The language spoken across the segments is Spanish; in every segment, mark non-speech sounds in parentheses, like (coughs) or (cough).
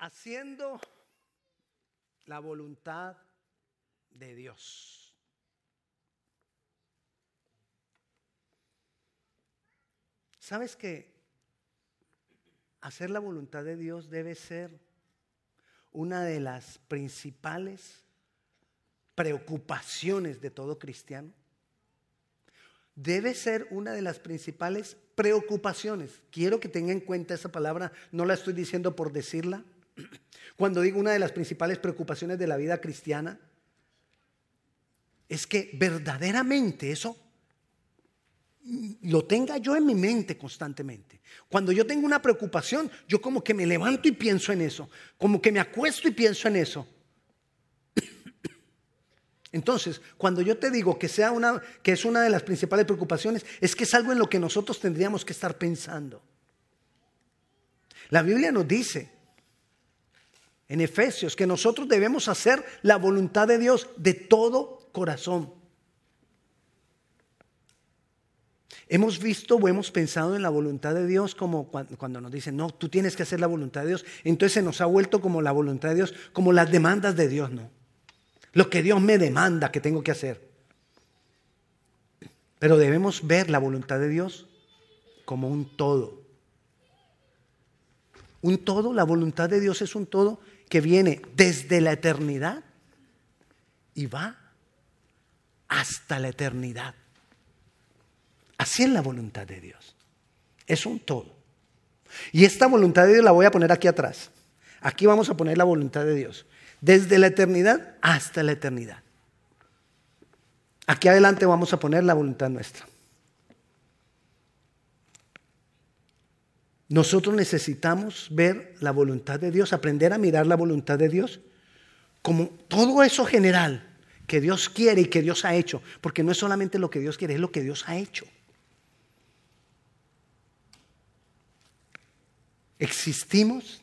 haciendo la voluntad de Dios. ¿Sabes que hacer la voluntad de Dios debe ser una de las principales preocupaciones de todo cristiano? Debe ser una de las principales preocupaciones. Quiero que tenga en cuenta esa palabra, no la estoy diciendo por decirla. Cuando digo una de las principales preocupaciones de la vida cristiana, es que verdaderamente eso lo tenga yo en mi mente constantemente. Cuando yo tengo una preocupación, yo como que me levanto y pienso en eso, como que me acuesto y pienso en eso. (coughs) Entonces, cuando yo te digo que sea una que es una de las principales preocupaciones, es que es algo en lo que nosotros tendríamos que estar pensando. La Biblia nos dice en Efesios que nosotros debemos hacer la voluntad de Dios de todo corazón. Hemos visto o hemos pensado en la voluntad de Dios como cuando nos dicen, no, tú tienes que hacer la voluntad de Dios. Entonces se nos ha vuelto como la voluntad de Dios, como las demandas de Dios, no. Lo que Dios me demanda que tengo que hacer. Pero debemos ver la voluntad de Dios como un todo. Un todo, la voluntad de Dios es un todo que viene desde la eternidad y va hasta la eternidad. Así es la voluntad de Dios. Es un todo. Y esta voluntad de Dios la voy a poner aquí atrás. Aquí vamos a poner la voluntad de Dios. Desde la eternidad hasta la eternidad. Aquí adelante vamos a poner la voluntad nuestra. Nosotros necesitamos ver la voluntad de Dios, aprender a mirar la voluntad de Dios como todo eso general que Dios quiere y que Dios ha hecho, porque no es solamente lo que Dios quiere, es lo que Dios ha hecho. Existimos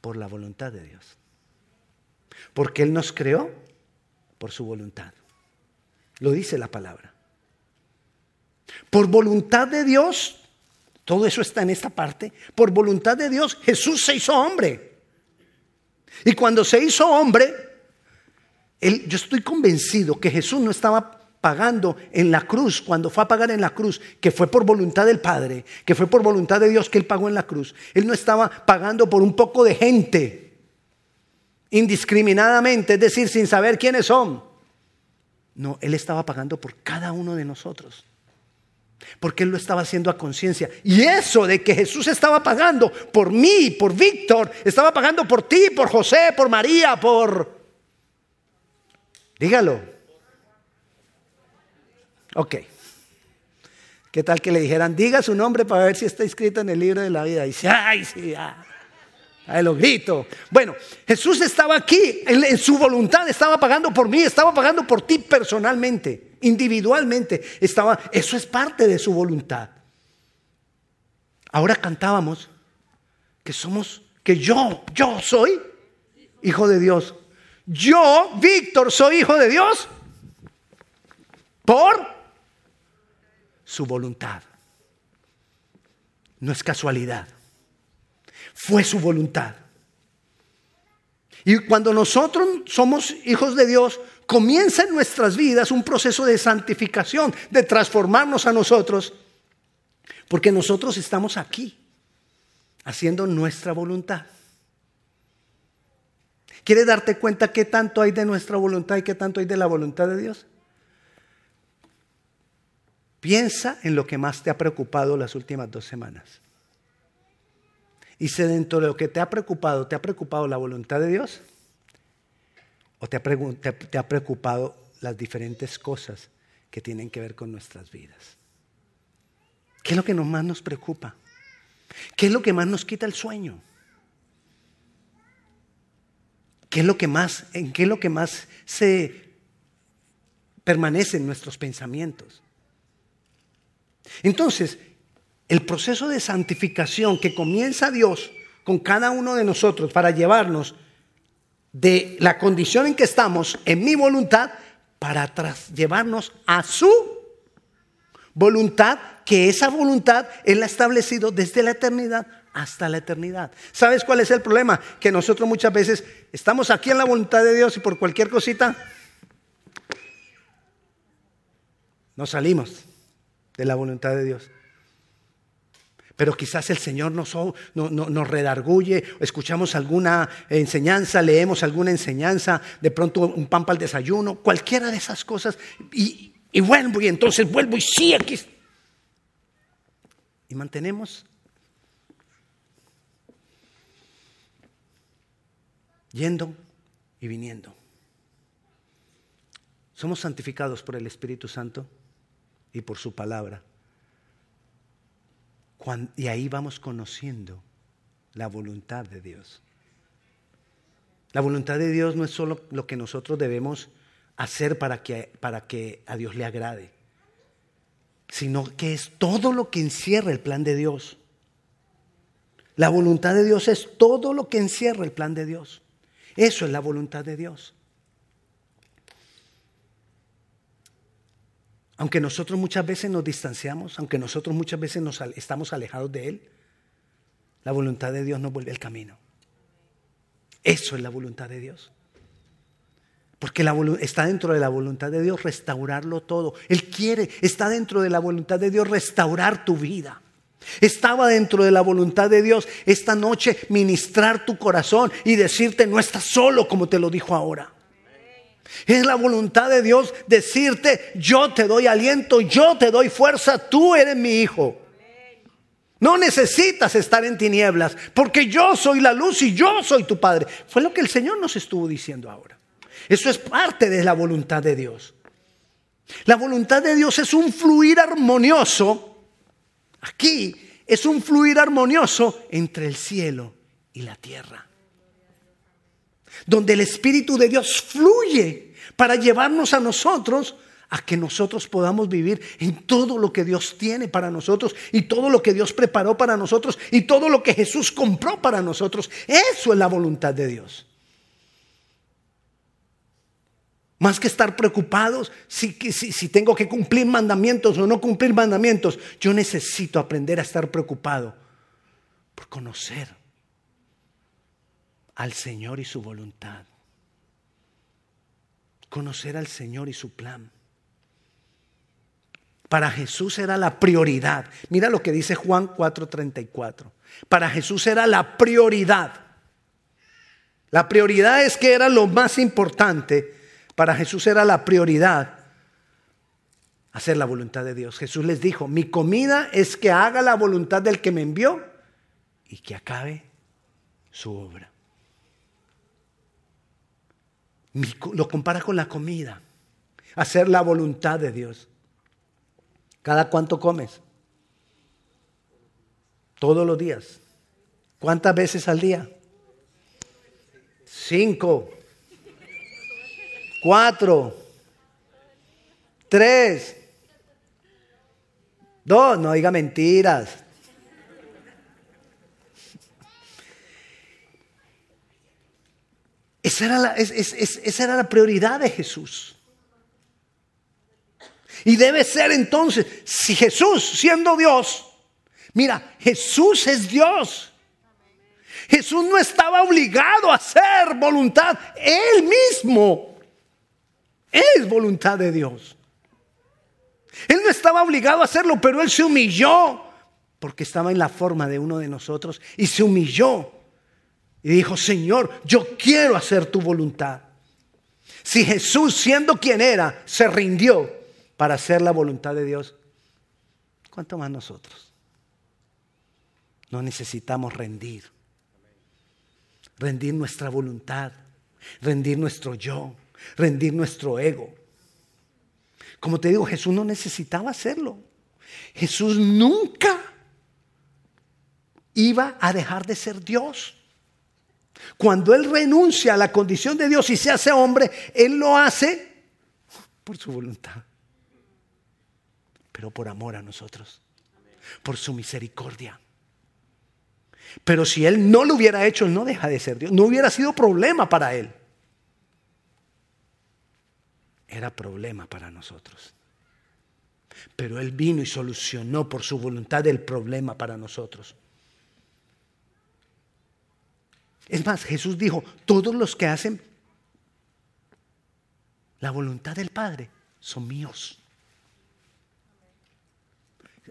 por la voluntad de Dios, porque Él nos creó por su voluntad. Lo dice la palabra. Por voluntad de Dios todo eso está en esta parte. Por voluntad de Dios, Jesús se hizo hombre. Y cuando se hizo hombre, yo estoy convencido que Jesús no estaba pagando en la cruz, cuando fue a pagar en la cruz, que fue por voluntad del Padre, que fue por voluntad de Dios que Él pagó en la cruz. Él no estaba pagando por un poco de gente, indiscriminadamente, es decir, sin saber quiénes son. No, Él estaba pagando por cada uno de nosotros. Porque Él lo estaba haciendo a conciencia. Y eso de que Jesús estaba pagando por mí, por Víctor, estaba pagando por ti, por José, por María, por... Dígalo. Ok. ¿Qué tal que le dijeran, diga su nombre para ver si está escrito en el libro de la vida? Y dice, ay, sí. Ahí lo grito. Bueno, Jesús estaba aquí, en su voluntad, estaba pagando por mí, estaba pagando por ti personalmente individualmente estaba, eso es parte de su voluntad. Ahora cantábamos que somos, que yo, yo soy hijo de Dios. Yo, Víctor, soy hijo de Dios por su voluntad. No es casualidad. Fue su voluntad. Y cuando nosotros somos hijos de Dios, comienza en nuestras vidas un proceso de santificación, de transformarnos a nosotros, porque nosotros estamos aquí haciendo nuestra voluntad. ¿Quieres darte cuenta qué tanto hay de nuestra voluntad y qué tanto hay de la voluntad de Dios? Piensa en lo que más te ha preocupado las últimas dos semanas. Y si dentro de lo que te ha preocupado, te ha preocupado la voluntad de Dios, ¿O te ha, preocupado las diferentes cosas que tienen que ver con nuestras vidas? ¿Qué es lo que más nos preocupa? ¿Qué es lo que más nos quita el sueño? ¿Qué es lo que más, en qué es lo que más se permanece en nuestros pensamientos? Entonces, el proceso de santificación que comienza Dios con cada uno de nosotros para llevarnos de la condición en que estamos, en mi voluntad, para llevarnos a su voluntad, que esa voluntad Él ha establecido desde la eternidad hasta la eternidad. ¿Sabes cuál es el problema? Que nosotros muchas veces estamos aquí en la voluntad de Dios y por cualquier cosita nos salimos de la voluntad de Dios. Pero quizás el Señor nos, nos redarguye, escuchamos alguna enseñanza, leemos alguna enseñanza, de pronto un pan para el desayuno, cualquiera de esas cosas, y, y vuelvo, y entonces vuelvo, y sí, aquí. Y mantenemos yendo y viniendo. Somos santificados por el Espíritu Santo y por su palabra y ahí vamos conociendo la voluntad de Dios. La voluntad de Dios no es solo lo que nosotros debemos hacer para que, para que a Dios le agrade, sino que es todo lo que encierra el plan de Dios. La voluntad de Dios es todo lo que encierra el plan de Dios. Eso es la voluntad de Dios. Aunque nosotros muchas veces nos distanciamos, aunque nosotros muchas veces nos estamos alejados de Él, la voluntad de Dios nos vuelve al camino. Eso es la voluntad de Dios. Porque está dentro de la voluntad de Dios restaurarlo todo. Él quiere, está dentro de la voluntad de Dios restaurar tu vida. Estaba dentro de la voluntad de Dios esta noche ministrar tu corazón y decirte no estás solo como te lo dijo ahora. Es la voluntad de Dios decirte, yo te doy aliento, yo te doy fuerza, tú eres mi hijo. No necesitas estar en tinieblas, porque yo soy la luz y yo soy tu Padre. Fue lo que el Señor nos estuvo diciendo ahora. Eso es parte de la voluntad de Dios. La voluntad de Dios es un fluir armonioso. Aquí es un fluir armonioso entre el cielo y la tierra donde el Espíritu de Dios fluye para llevarnos a nosotros a que nosotros podamos vivir en todo lo que Dios tiene para nosotros y todo lo que Dios preparó para nosotros y todo lo que Jesús compró para nosotros. Eso es la voluntad de Dios. Más que estar preocupados si, si, si, tengo que cumplir mandamientos o no cumplir mandamientos, yo necesito aprender a estar preocupado por conocer al Señor y su voluntad. Conocer al Señor y su plan. Para Jesús era la prioridad. Mira lo que dice Juan 4:34. Para Jesús era la prioridad. La prioridad es que era lo más importante. Para Jesús era la prioridad hacer la voluntad de Dios. Jesús les dijo, mi comida es que haga la voluntad del que me envió y que acabe su obra lo compara con la comida. Hacer la voluntad de Dios. ¿Cada cuánto comes? Todos los días. ¿Cuántas veces al día? Cinco. Cuatro. Tres. Dos. No diga mentiras. Esa era, la, esa era la prioridad de Jesús. Y debe ser entonces, si Jesús siendo Dios, mira, Jesús es Dios. Jesús no estaba obligado a hacer voluntad, Él mismo es voluntad de Dios. Él no estaba obligado a hacerlo, pero Él se humilló porque estaba en la forma de uno de nosotros y se humilló y dijo, Señor, yo quiero hacer tu voluntad. Si Jesús, siendo quien era, se rindió para hacer la voluntad de Dios, ¿cuánto más nosotros? No necesitamos rendir. Rendir nuestra voluntad, rendir nuestro yo, rendir nuestro ego. Como te digo, Jesús no necesitaba hacerlo. Jesús nunca iba a dejar de ser Dios. Cuando Él renuncia a la condición de Dios y se hace hombre, Él lo hace por su voluntad, pero por amor a nosotros, por su misericordia. Pero si Él no lo hubiera hecho, Él no deja de ser Dios, no hubiera sido problema para Él. Era problema para nosotros. Pero Él vino y solucionó por su voluntad el problema para nosotros. Es más, Jesús dijo, todos los que hacen la voluntad del Padre son míos.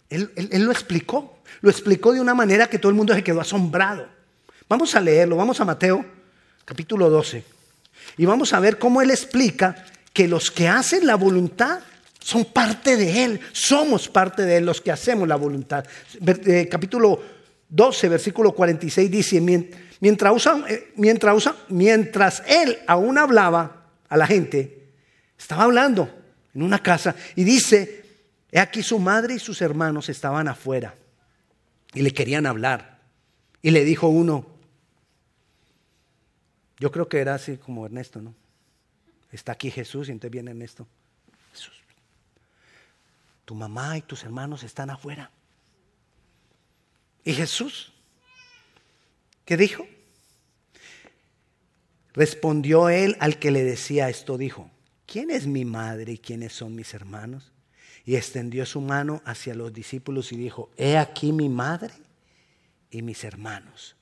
Él, lo explicó, lo explicó de una manera que todo el mundo se quedó asombrado. Vamos a leerlo, vamos a Mateo capítulo 12 y vamos a ver cómo él explica que los que hacen la voluntad son parte de Él, somos parte de Él, los que hacemos la voluntad. Eh, capítulo 12, versículo 46 dice, mientras, eh, mientras, Él aún hablaba a la gente, estaba hablando en una casa y dice, he aquí su madre y sus hermanos estaban afuera y le querían hablar. Y le dijo uno, yo creo que era así como Ernesto, ¿no? Está aquí Jesús y entonces viene Ernesto tu mamá y tus hermanos están afuera. ¿Y Jesús? ¿Qué dijo? Respondió él al que le decía esto, dijo, ¿quién es mi madre y quiénes son mis hermanos? Y extendió su mano hacia los discípulos y dijo, he aquí mi madre y mis hermanos.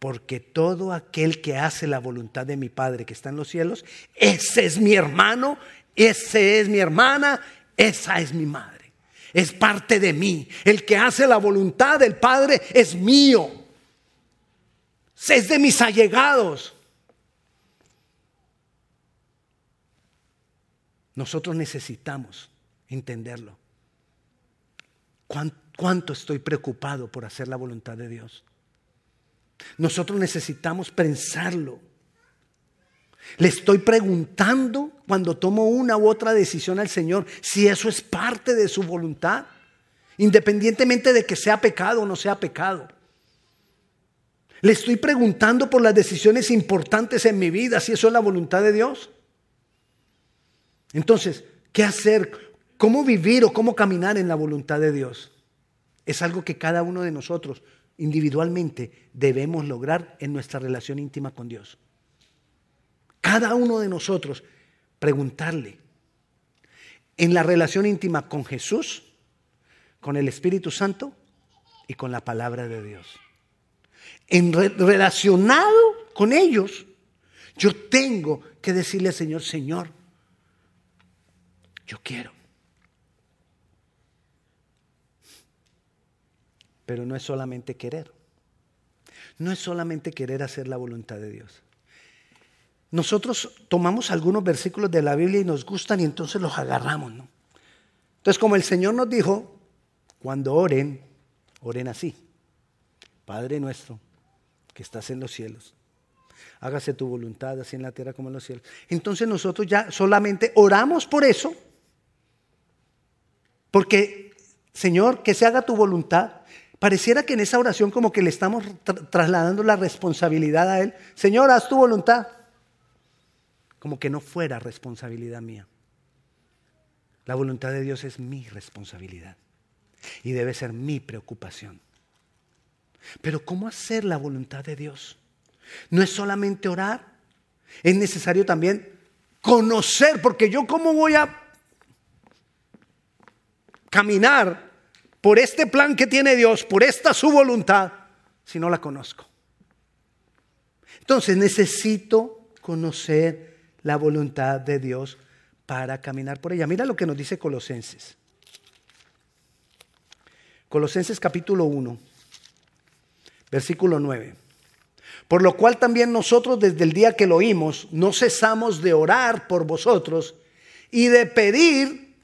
Porque todo aquel que hace la voluntad de mi Padre que está en los cielos, ese es mi hermano, ese es mi hermana, esa es mi madre es parte de mí. El que hace la voluntad del Padre es mío. Es de mis allegados. Nosotros necesitamos entenderlo. ¿Cuánto estoy preocupado por hacer la voluntad de Dios? Nosotros necesitamos pensarlo. Le estoy preguntando cuando tomo una u otra decisión al Señor si eso es parte de su voluntad, independientemente de que sea pecado o no sea pecado. Le estoy preguntando por las decisiones importantes en mi vida, si eso es la voluntad de Dios. Entonces, ¿qué hacer? ¿Cómo vivir o cómo caminar en la voluntad de Dios? Es algo que cada uno de nosotros individualmente debemos lograr en nuestra relación íntima con Dios cada uno de nosotros preguntarle en la relación íntima con Jesús, con el Espíritu Santo y con la palabra de Dios. En relacionado con ellos, yo tengo que decirle al Señor, Señor, yo quiero. Pero no es solamente querer. No es solamente querer hacer la voluntad de Dios. Nosotros tomamos algunos versículos de la Biblia y nos gustan y entonces los agarramos, ¿no? Entonces, como el Señor nos dijo, cuando oren, oren así. Padre nuestro, que estás en los cielos, hágase tu voluntad, así en la tierra como en los cielos. Entonces nosotros ya solamente oramos por eso, porque, Señor, que se haga tu voluntad. Pareciera que en esa oración como que le estamos trasladando la responsabilidad a Él. Señor, haz tu voluntad como que no fuera responsabilidad mía. La voluntad de Dios es mi responsabilidad y debe ser mi preocupación. Pero ¿cómo hacer la voluntad de Dios? No es solamente orar, es necesario también conocer, porque yo cómo voy a caminar por este plan que tiene Dios, por esta su voluntad, si no la conozco. Entonces necesito conocer la voluntad de Dios para caminar por ella. Mira lo que nos dice Colosenses. Colosenses capítulo 1, versículo 9. Por lo cual también nosotros desde el día que lo oímos no cesamos de orar por vosotros y de pedir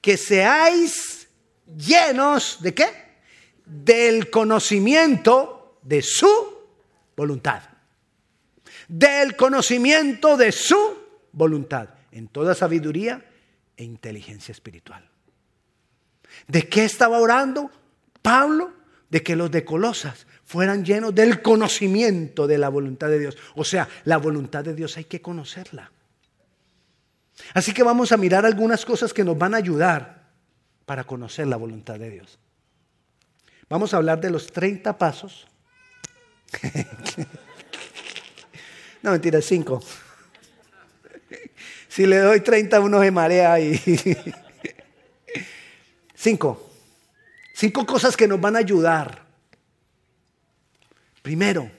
que seáis llenos de qué? Del conocimiento de su voluntad del conocimiento de su voluntad, en toda sabiduría e inteligencia espiritual. ¿De qué estaba orando Pablo? De que los de Colosas fueran llenos del conocimiento de la voluntad de Dios. O sea, la voluntad de Dios hay que conocerla. Así que vamos a mirar algunas cosas que nos van a ayudar para conocer la voluntad de Dios. Vamos a hablar de los 30 pasos (laughs) No, mentira, cinco. Si le doy 30, uno se marea y... (laughs) Cinco. Cinco cosas que nos van a ayudar. Primero,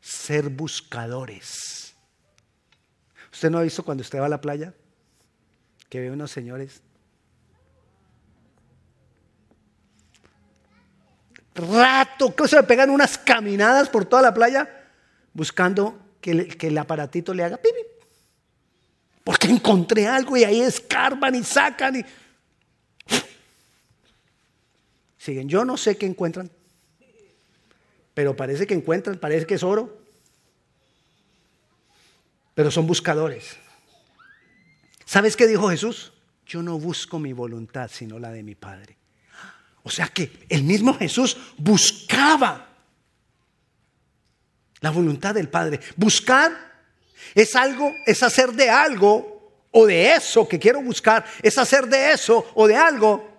ser buscadores. ¿Usted no ha visto cuando usted va a la playa? Que ve unos señores rato, que se pegan unas caminadas por toda la playa buscando que, el aparatito le haga pipi. Porque encontré algo y ahí escarban y sacan y siguen. Yo no sé qué encuentran, pero parece que encuentran, parece que es oro. Pero son buscadores. ¿Sabes qué dijo Jesús? Yo no busco mi voluntad, sino la de mi Padre. O sea que el mismo Jesús buscaba la voluntad del Padre. Buscar es algo, es hacer de algo o de eso que quiero buscar, es hacer de eso o de algo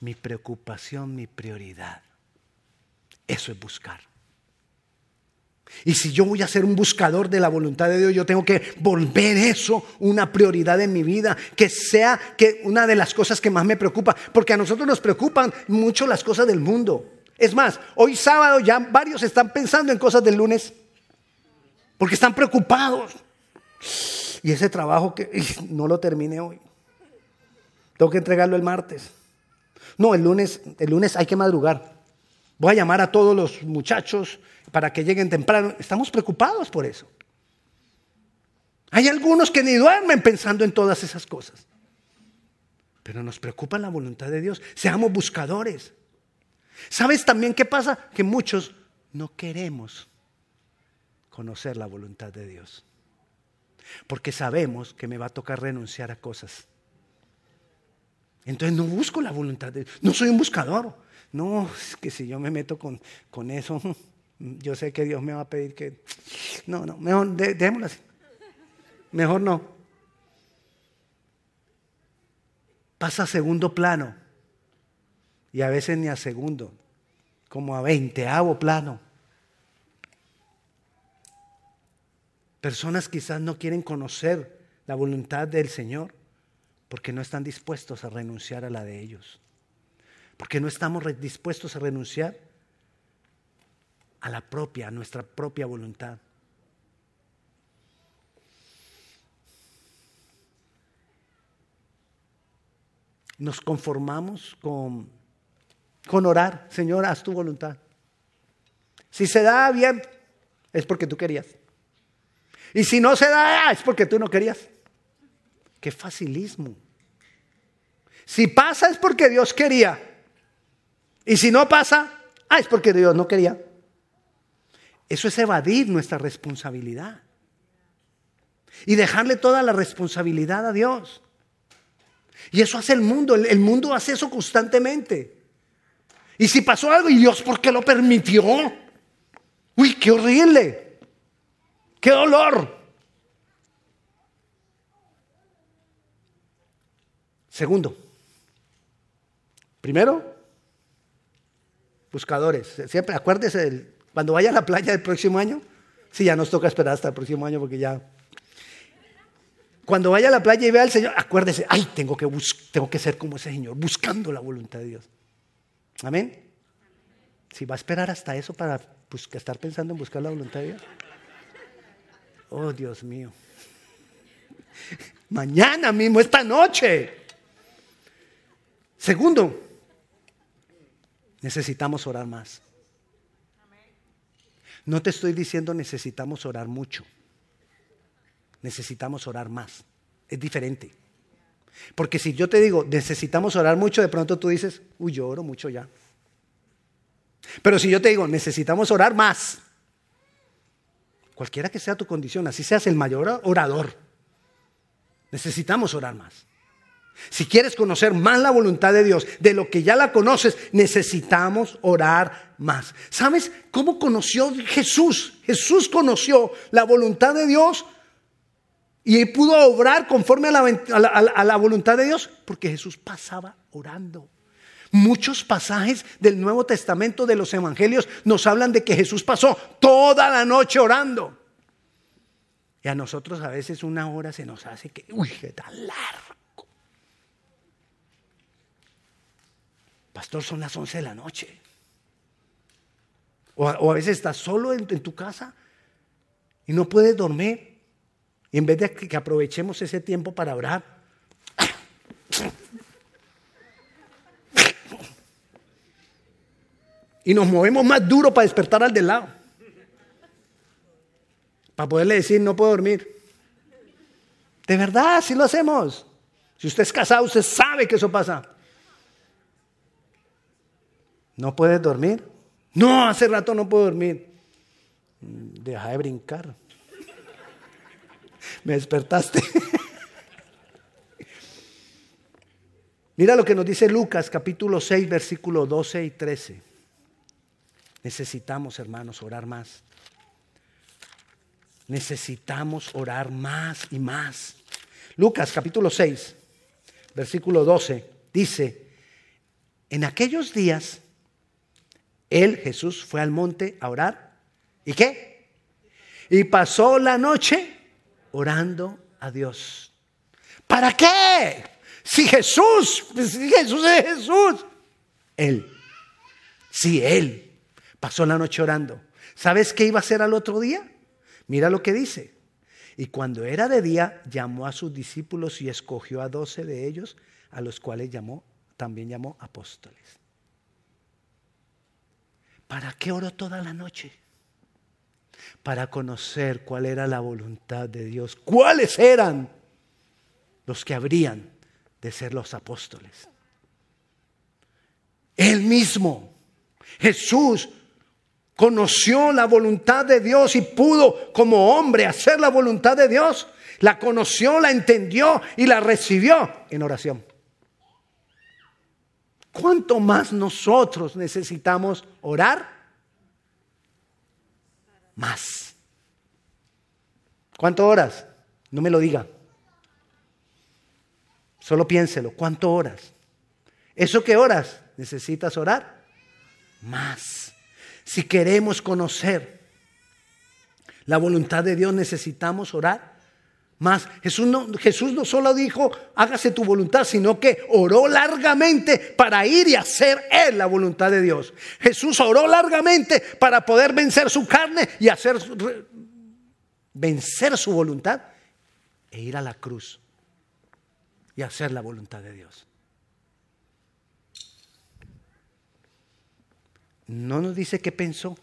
mi preocupación, mi prioridad. Eso es buscar. Y si yo voy a ser un buscador de la voluntad de Dios, yo tengo que volver eso una prioridad en mi vida, que sea que una de las cosas que más me preocupa, porque a nosotros nos preocupan mucho las cosas del mundo. Es más, hoy sábado ya varios están pensando en cosas del lunes, porque están preocupados. Y ese trabajo que no lo terminé hoy, tengo que entregarlo el martes. No, el lunes, el lunes hay que madrugar. Voy a llamar a todos los muchachos para que lleguen temprano. Estamos preocupados por eso. Hay algunos que ni duermen pensando en todas esas cosas. Pero nos preocupa la voluntad de Dios. Seamos buscadores. ¿Sabes también qué pasa? Que muchos no queremos conocer la voluntad de Dios. Porque sabemos que me va a tocar renunciar a cosas. Entonces no busco la voluntad de Dios. No soy un buscador. No, es que si yo me meto con, con eso, (laughs) yo sé que Dios me va a pedir que... No, no, mejor dejémoslo así. Mejor no. Pasa a segundo plano. Y a veces ni a segundo, como a veinteavo plano. Personas quizás no quieren conocer la voluntad del Señor porque no están dispuestos a renunciar a la de ellos. Porque no estamos dispuestos a renunciar a la propia, a nuestra propia voluntad. Nos conformamos con, con orar, Señor, haz tu voluntad. Si se da bien, es porque tú querías. Y si no se da, es porque tú no querías. Qué facilismo. Si pasa es porque Dios quería. Y si no pasa, ah, es porque Dios no quería. Eso es evadir nuestra responsabilidad. Y dejarle toda la responsabilidad a Dios. Y eso hace el mundo. El, mundo hace eso constantemente. Y si pasó algo, ¿y Dios por qué lo permitió? Uy, qué horrible. Qué dolor. Segundo. Primero, buscadores. Siempre acuérdese cuando vaya a la playa el próximo año, sí, ya nos toca esperar hasta el próximo año porque ya... Cuando vaya a la playa y vea al Señor, acuérdese, ay, tengo que, tengo que ser como ese Señor, buscando la voluntad de Dios. Amén. Si va a esperar hasta eso para pues, estar pensando en buscar la voluntad de Dios. Oh, Dios mío. (laughs) Mañana mismo, esta noche. Segundo, necesitamos orar más. No te estoy diciendo necesitamos orar mucho. Necesitamos orar más. Es diferente. Porque si yo te digo necesitamos orar mucho, de pronto tú dices, uy, yo oro mucho ya. Pero si yo te digo necesitamos orar más, cualquiera que sea tu condición, así seas el mayor orador, necesitamos orar más. Si quieres conocer más la voluntad de Dios, de lo que ya la conoces, necesitamos orar más. ¿Sabes cómo conoció Jesús? Jesús conoció la voluntad de Dios y pudo obrar conforme a la, voluntad de Dios porque Jesús pasaba orando. Muchos pasajes del Nuevo Testamento de los Evangelios nos hablan de que Jesús pasó toda la noche orando. Y a nosotros a veces una hora se nos hace que, uy, qué tan largo. Pastor, son las 11 de la noche. O a, veces estás solo en, tu casa y no puedes dormir. Y en vez de que aprovechemos ese tiempo para orar, y nos movemos más duro para despertar al de lado. Para poderle decir, no puedo dormir. De verdad, si lo hacemos. Si usted es casado, usted sabe que eso pasa. ¿No puedes dormir? No, hace rato no puedo dormir. Deja de brincar. Me despertaste. Mira lo que nos dice Lucas capítulo 6, versículo 12 y 13. Necesitamos, hermanos, orar más. Necesitamos orar más y más. Lucas capítulo 6, versículo 12, dice, en aquellos días, él, Jesús, fue al monte a orar. ¿Y qué? Y pasó la noche orando a Dios. ¿Para qué? Si Jesús, si Jesús es Jesús. Él, si Él pasó la noche orando. ¿Sabes qué iba a hacer al otro día? Mira lo que dice. Y cuando era de día, llamó a sus discípulos y escogió a doce de ellos, a los cuales llamó, también llamó apóstoles. ¿Para qué oró toda la noche? Para conocer cuál era la voluntad de Dios. ¿Cuáles eran los que habrían de ser los apóstoles? Él mismo, Jesús, conoció la voluntad de Dios y pudo como hombre hacer la voluntad de Dios. La conoció, la entendió y la recibió en oración. ¿Cuánto más nosotros necesitamos orar? Más. ¿Cuánto horas? No me lo diga. Solo piénselo. ¿Cuánto horas? ¿Eso qué horas? ¿Necesitas orar? Más. Si queremos conocer la voluntad de Dios, necesitamos orar más. Jesús no, Jesús no solo dijo, hágase tu voluntad, sino que oró largamente para ir y hacer Él la voluntad de Dios. Jesús oró largamente para poder vencer su carne y hacer vencer su voluntad e ir a la cruz y hacer la voluntad de Dios. No nos dice qué pensó,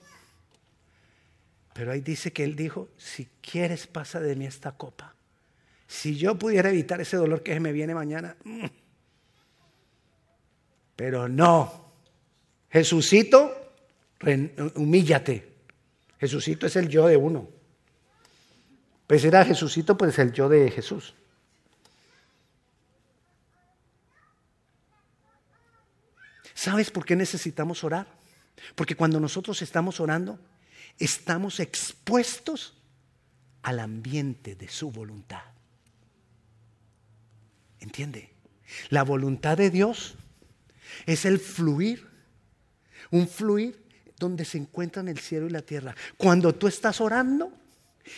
pero ahí dice que él dijo, si quieres pasa de mí esta copa. Si yo pudiera evitar ese dolor que me viene mañana, mm. pero no. Jesucito, humíllate. Jesucito es el yo de uno. Pues era Jesucito, pues el yo de Jesús. ¿Sabes por qué necesitamos orar? Porque cuando nosotros estamos orando, estamos expuestos al ambiente de su voluntad. ¿Entiende? La voluntad de Dios es el fluir, un fluir donde se encuentran el cielo y la tierra. Cuando tú estás orando,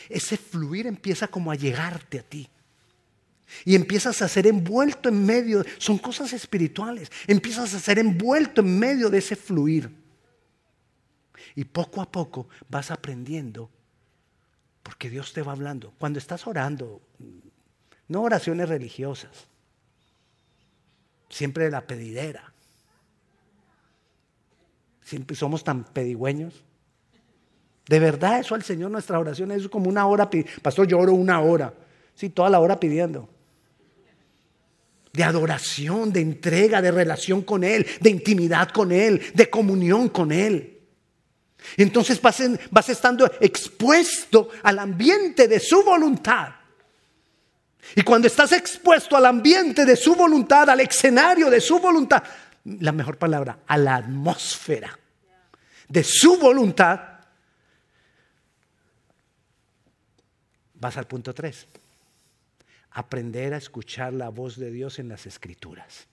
ese fluir empieza como a llegarte a ti. Y empiezas a ser envuelto en medio, son cosas espirituales, empiezas a ser envuelto en medio de ese fluir. Y poco a poco vas aprendiendo, porque Dios te va hablando. Cuando estás orando, no oraciones religiosas, siempre de la pedidera. Siempre somos tan pedigüeños. De verdad, eso al Señor, nuestra oración es como una hora. Pastor, yo oro una hora. Sí, toda la hora pidiendo. De adoración, de entrega, de relación con Él, de intimidad con Él, de comunión con Él. Entonces vas, vas estando expuesto al ambiente de su voluntad. Y cuando estás expuesto al ambiente de su voluntad, al escenario de su voluntad, la mejor palabra, a la atmósfera de su voluntad, vas al punto 3. Aprender a escuchar la voz de Dios en las escrituras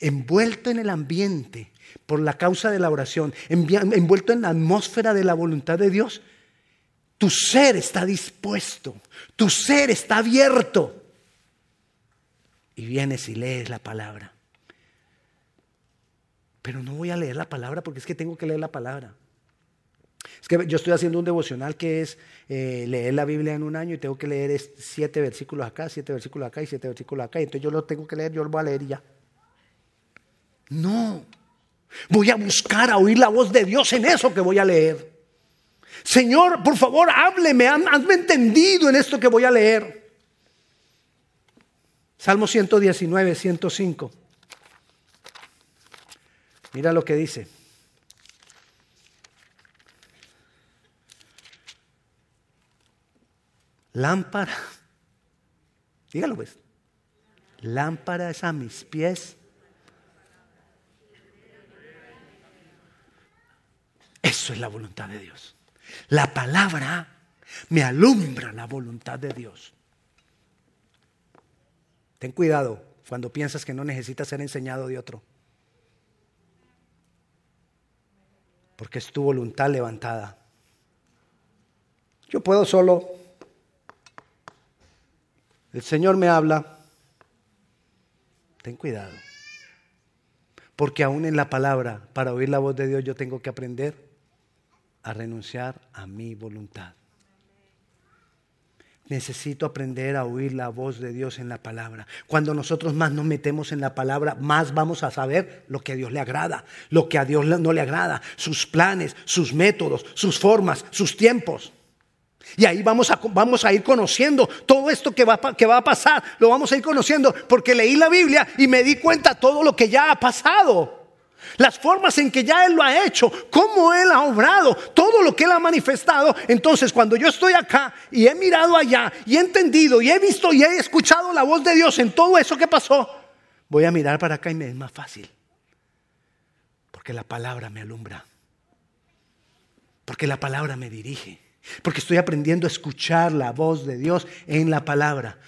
envuelto en el ambiente por la causa de la oración, envuelto en la atmósfera de la voluntad de Dios, tu ser está dispuesto, tu ser está abierto. Y vienes y lees la palabra. Pero no voy a leer la palabra porque es que tengo que leer la palabra. Es que yo estoy haciendo un devocional que es eh, leer la Biblia en un año y tengo que leer siete versículos acá, siete versículos acá y siete versículos acá. Y entonces yo lo tengo que leer, yo lo voy a leer y ya. No. Voy a buscar a oír la voz de Dios en eso que voy a leer. Señor, por favor, hábleme, hazme entendido en esto que voy a leer. Salmo 119, 105. Mira lo que dice. Lámpara, dígalo pues, lámpara es a mis pies. Eso es la voluntad de Dios. La palabra me alumbra la voluntad de Dios. Ten cuidado cuando piensas que no necesitas ser enseñado de otro. Porque es tu voluntad levantada. Yo puedo solo el Señor me habla, ten cuidado. Porque aún en la palabra, para oír la voz de Dios, yo tengo que aprender a renunciar a mi voluntad. Necesito aprender a oír la voz de Dios en la palabra. Cuando nosotros más nos metemos en la palabra, más vamos a saber lo que a Dios le agrada, lo que a Dios no le agrada, sus planes, sus métodos, sus formas, sus tiempos. Y ahí vamos a, vamos a ir conociendo todo esto que va, que va a pasar. Lo vamos a ir conociendo porque leí la Biblia y me di cuenta todo lo que ya ha pasado. Las formas en que ya Él lo ha hecho, cómo Él ha obrado, todo lo que Él ha manifestado. Entonces, cuando yo estoy acá y he mirado allá y he entendido y he visto y he escuchado la voz de Dios en todo eso que pasó, voy a mirar para acá y me es más fácil. Porque la palabra me alumbra. Porque la palabra me dirige. Porque estoy aprendiendo a escuchar la voz de Dios en la palabra.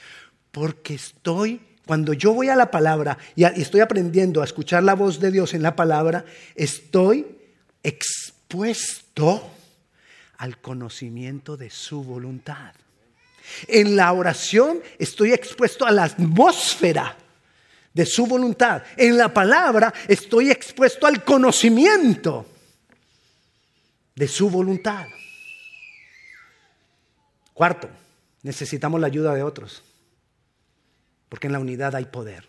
Porque estoy, cuando yo voy a la palabra y estoy aprendiendo a escuchar la voz de Dios en la palabra, estoy expuesto al conocimiento de su voluntad. En la oración estoy expuesto a la atmósfera de su voluntad. En la palabra estoy expuesto al conocimiento de su voluntad. Cuarto, necesitamos la ayuda de otros, porque en la unidad hay poder.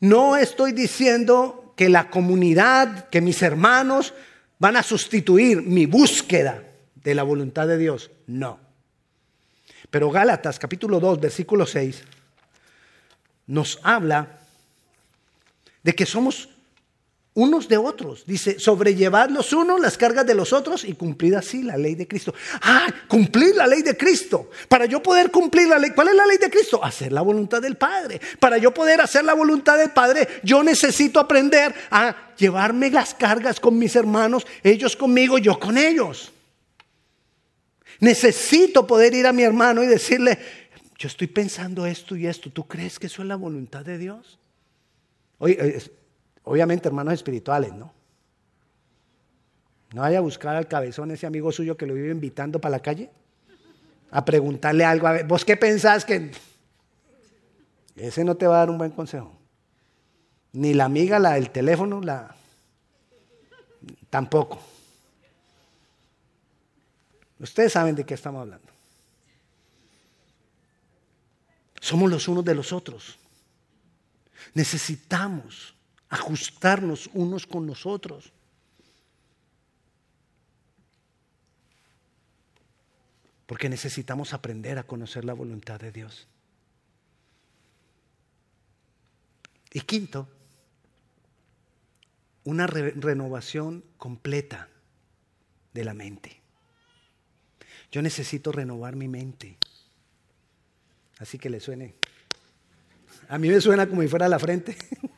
No estoy diciendo que la comunidad, que mis hermanos van a sustituir mi búsqueda de la voluntad de Dios. No. Pero Gálatas capítulo 2, versículo 6, nos habla de que somos unos de otros. Dice, sobrellevad los unos las cargas de los otros y cumplir así la ley de Cristo. Ah, cumplir la ley de Cristo. Para yo poder cumplir la ley, ¿cuál es la ley de Cristo? Hacer la voluntad del Padre. Para yo poder hacer la voluntad del Padre, yo necesito aprender a llevarme las cargas con mis hermanos, ellos conmigo, yo con ellos. Necesito poder ir a mi hermano y decirle, yo estoy pensando esto y esto, ¿tú crees que eso es la voluntad de Dios? Oye, Obviamente hermanos espirituales, ¿no? No vaya a buscar al cabezón ese amigo suyo que lo vive invitando para la calle a preguntarle algo. A ¿vos qué pensás que.? Ese no te va a dar un buen consejo. Ni la amiga, la del teléfono, la. Tampoco. Ustedes saben de qué estamos hablando. Somos los unos de los otros. Necesitamos ajustarnos unos con los otros. Porque necesitamos aprender a conocer la voluntad de Dios. Y quinto, una renovación completa de la mente. Yo necesito renovar mi mente. Así que le suene. A mí me suena como si fuera la frente. (laughs)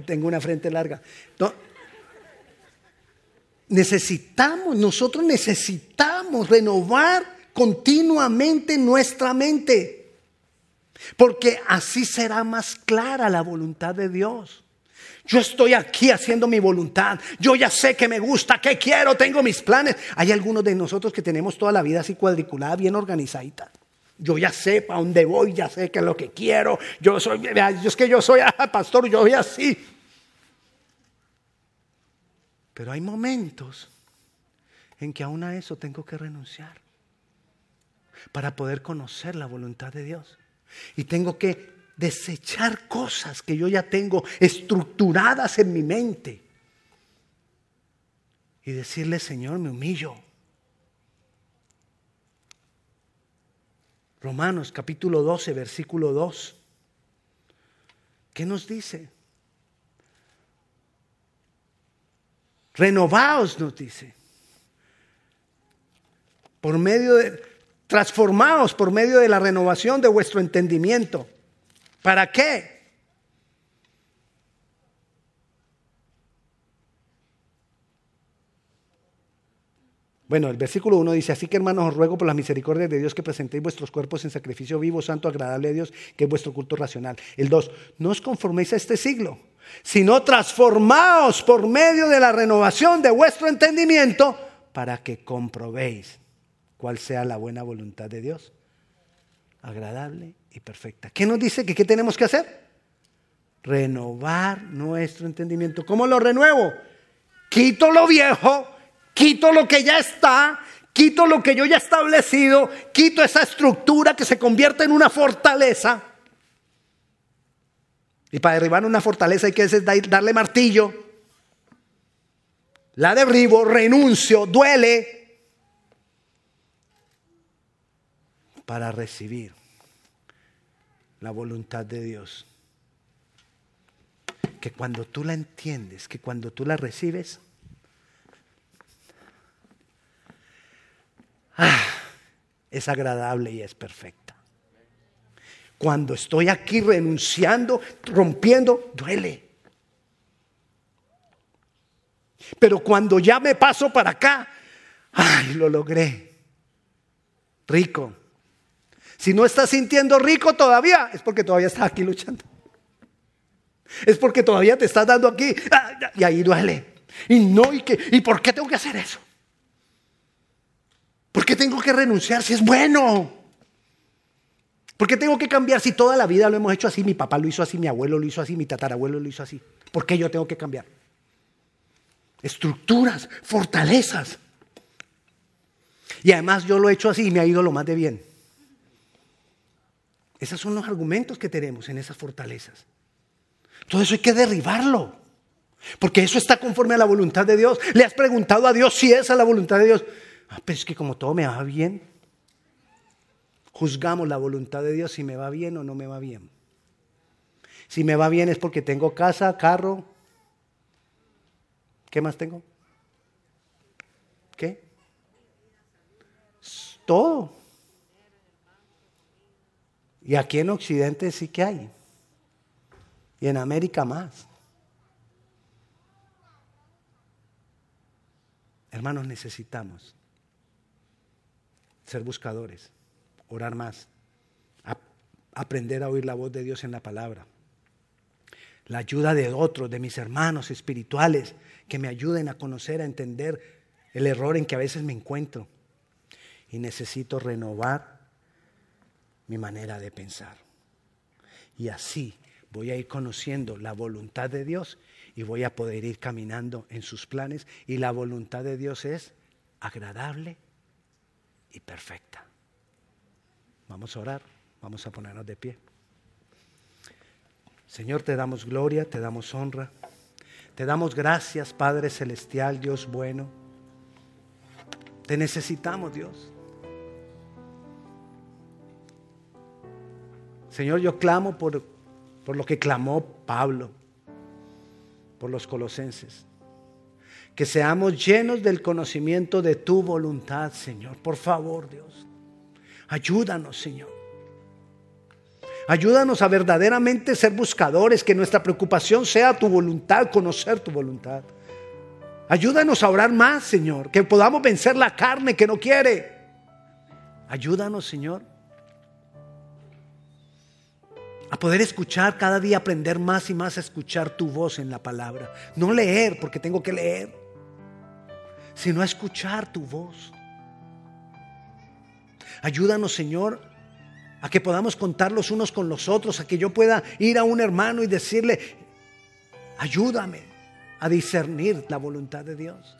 tengo una frente larga. necesitamos, nosotros necesitamos renovar continuamente nuestra mente. Porque así será más clara la voluntad de Dios. Yo estoy aquí haciendo mi voluntad. Yo ya sé que me gusta, que quiero, tengo mis planes. Hay algunos de nosotros que tenemos toda la vida así cuadriculada, bien organizadita. Yo ya sé para dónde voy, ya sé qué es lo que quiero. Yo soy, es que yo soy (laughs) ah, pastor, yo soy así. Pero hay momentos en que aún a eso tengo que renunciar para poder conocer la voluntad de Dios. Y tengo que desechar cosas que yo ya tengo estructuradas en mi mente. Y decirle, Señor, me humillo. Romanos capítulo 12, versículo 2. ¿Qué nos dice? Renovaos, nos dice. Por medio de, transformaos por medio de la renovación de vuestro entendimiento. ¿Para qué? Bueno, el versículo 1 dice, así que hermanos os ruego por las misericordias de Dios que presentéis vuestros cuerpos en sacrificio vivo, santo, agradable a Dios, que es vuestro culto racional. El 2, no os conforméis a este siglo, sino transformaos por medio de la renovación de vuestro entendimiento para que comprobéis cuál sea la buena voluntad de Dios, agradable y perfecta. ¿Qué nos dice que qué tenemos que hacer? Renovar nuestro entendimiento. ¿Cómo lo renuevo? Quito lo viejo, quito lo que ya está, quito lo que yo ya he establecido, quito esa estructura que se convierte en una fortaleza y para derribar una fortaleza hay que darle martillo. La derribo, renuncio, duele. Para recibir la voluntad de Dios. Que cuando tú la entiendes, que cuando tú la recibes, ah, es agradable y es perfecto. Cuando estoy aquí renunciando, rompiendo, duele. Pero cuando ya me paso para acá, ay, lo logré. Rico. Si no estás sintiendo rico todavía, es porque todavía estás aquí luchando. Es porque todavía te estás dando aquí ah, y ahí duele. Y no, y, que, ¿y por qué tengo que hacer eso? ¿Por qué tengo que renunciar si es bueno? ¿Por qué tengo que cambiar si toda la vida lo hemos hecho así? Mi papá lo hizo así, mi abuelo lo hizo así, mi tatarabuelo lo hizo así. ¿Por qué yo tengo que cambiar? Estructuras, fortalezas. Y además yo lo he hecho así y me ha ido lo más de bien. Esos son los argumentos que tenemos en esas fortalezas. Todo eso hay que derribarlo. Porque eso está conforme a la voluntad de Dios. Le has preguntado a Dios si esa es la voluntad de Dios. Ah, pero es que como todo me va bien, juzgamos la voluntad de Dios si me va bien o no me va bien. Si me va bien es porque tengo casa, carro. ¿Qué más tengo? ¿Qué? Todo. Y aquí en Occidente sí que hay. Y en América más. Hermanos, necesitamos ser buscadores orar más, aprender a oír la voz de Dios en la palabra. La ayuda de otros, de mis hermanos espirituales, que me ayuden a conocer, a entender el error en que a veces me encuentro. Y necesito renovar mi manera de pensar. Y así voy a ir conociendo la voluntad de Dios y voy a poder ir caminando en sus planes. Y la voluntad de Dios es agradable y perfecta. Vamos a orar, vamos a ponernos de pie. Señor, te damos gloria, te damos honra, te damos gracias, Padre Celestial, Dios bueno. Te necesitamos, Dios. Señor, yo clamo por, por lo que clamó Pablo, por los colosenses. Que seamos llenos del conocimiento de tu voluntad, Señor. Por favor, Dios. Ayúdanos, Señor. Ayúdanos a verdaderamente ser buscadores, que nuestra preocupación sea tu voluntad, conocer tu voluntad. Ayúdanos a orar más, Señor, que podamos vencer la carne que no quiere. Ayúdanos, Señor, a poder escuchar cada día, aprender más y más a escuchar tu voz en la palabra. No leer porque tengo que leer, sino a escuchar tu voz. Ayúdanos, Señor, a que podamos contar los unos con los otros, a que yo pueda ir a un hermano y decirle, ayúdame a discernir la voluntad de Dios.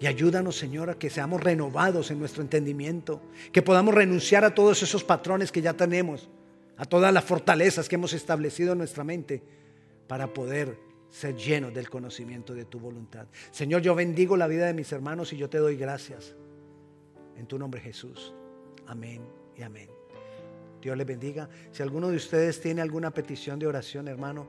Y ayúdanos, Señor, a que seamos renovados en nuestro entendimiento, que podamos renunciar a todos esos patrones que ya tenemos, a todas las fortalezas que hemos establecido en nuestra mente, para poder ser llenos del conocimiento de tu voluntad. Señor, yo bendigo la vida de mis hermanos y yo te doy gracias. En tu nombre Jesús. Amén y amén. Dios les bendiga. Si alguno de ustedes tiene alguna petición de oración, hermano,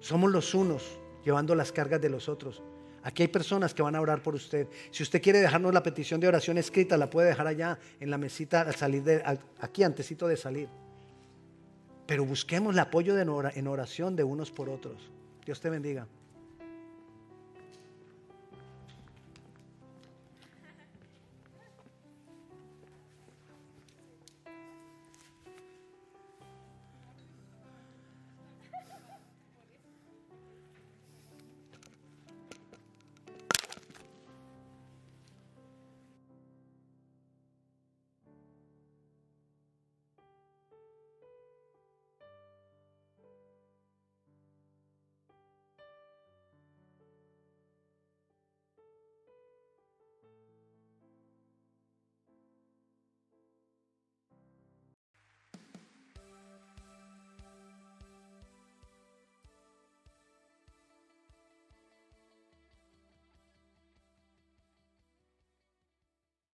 somos los unos llevando las cargas de los otros. Aquí hay personas que van a orar por usted. Si usted quiere dejarnos la petición de oración escrita, la puede dejar allá en la mesita al salir de, aquí antesito de salir. Pero busquemos el apoyo en oración de unos por otros. Dios te bendiga.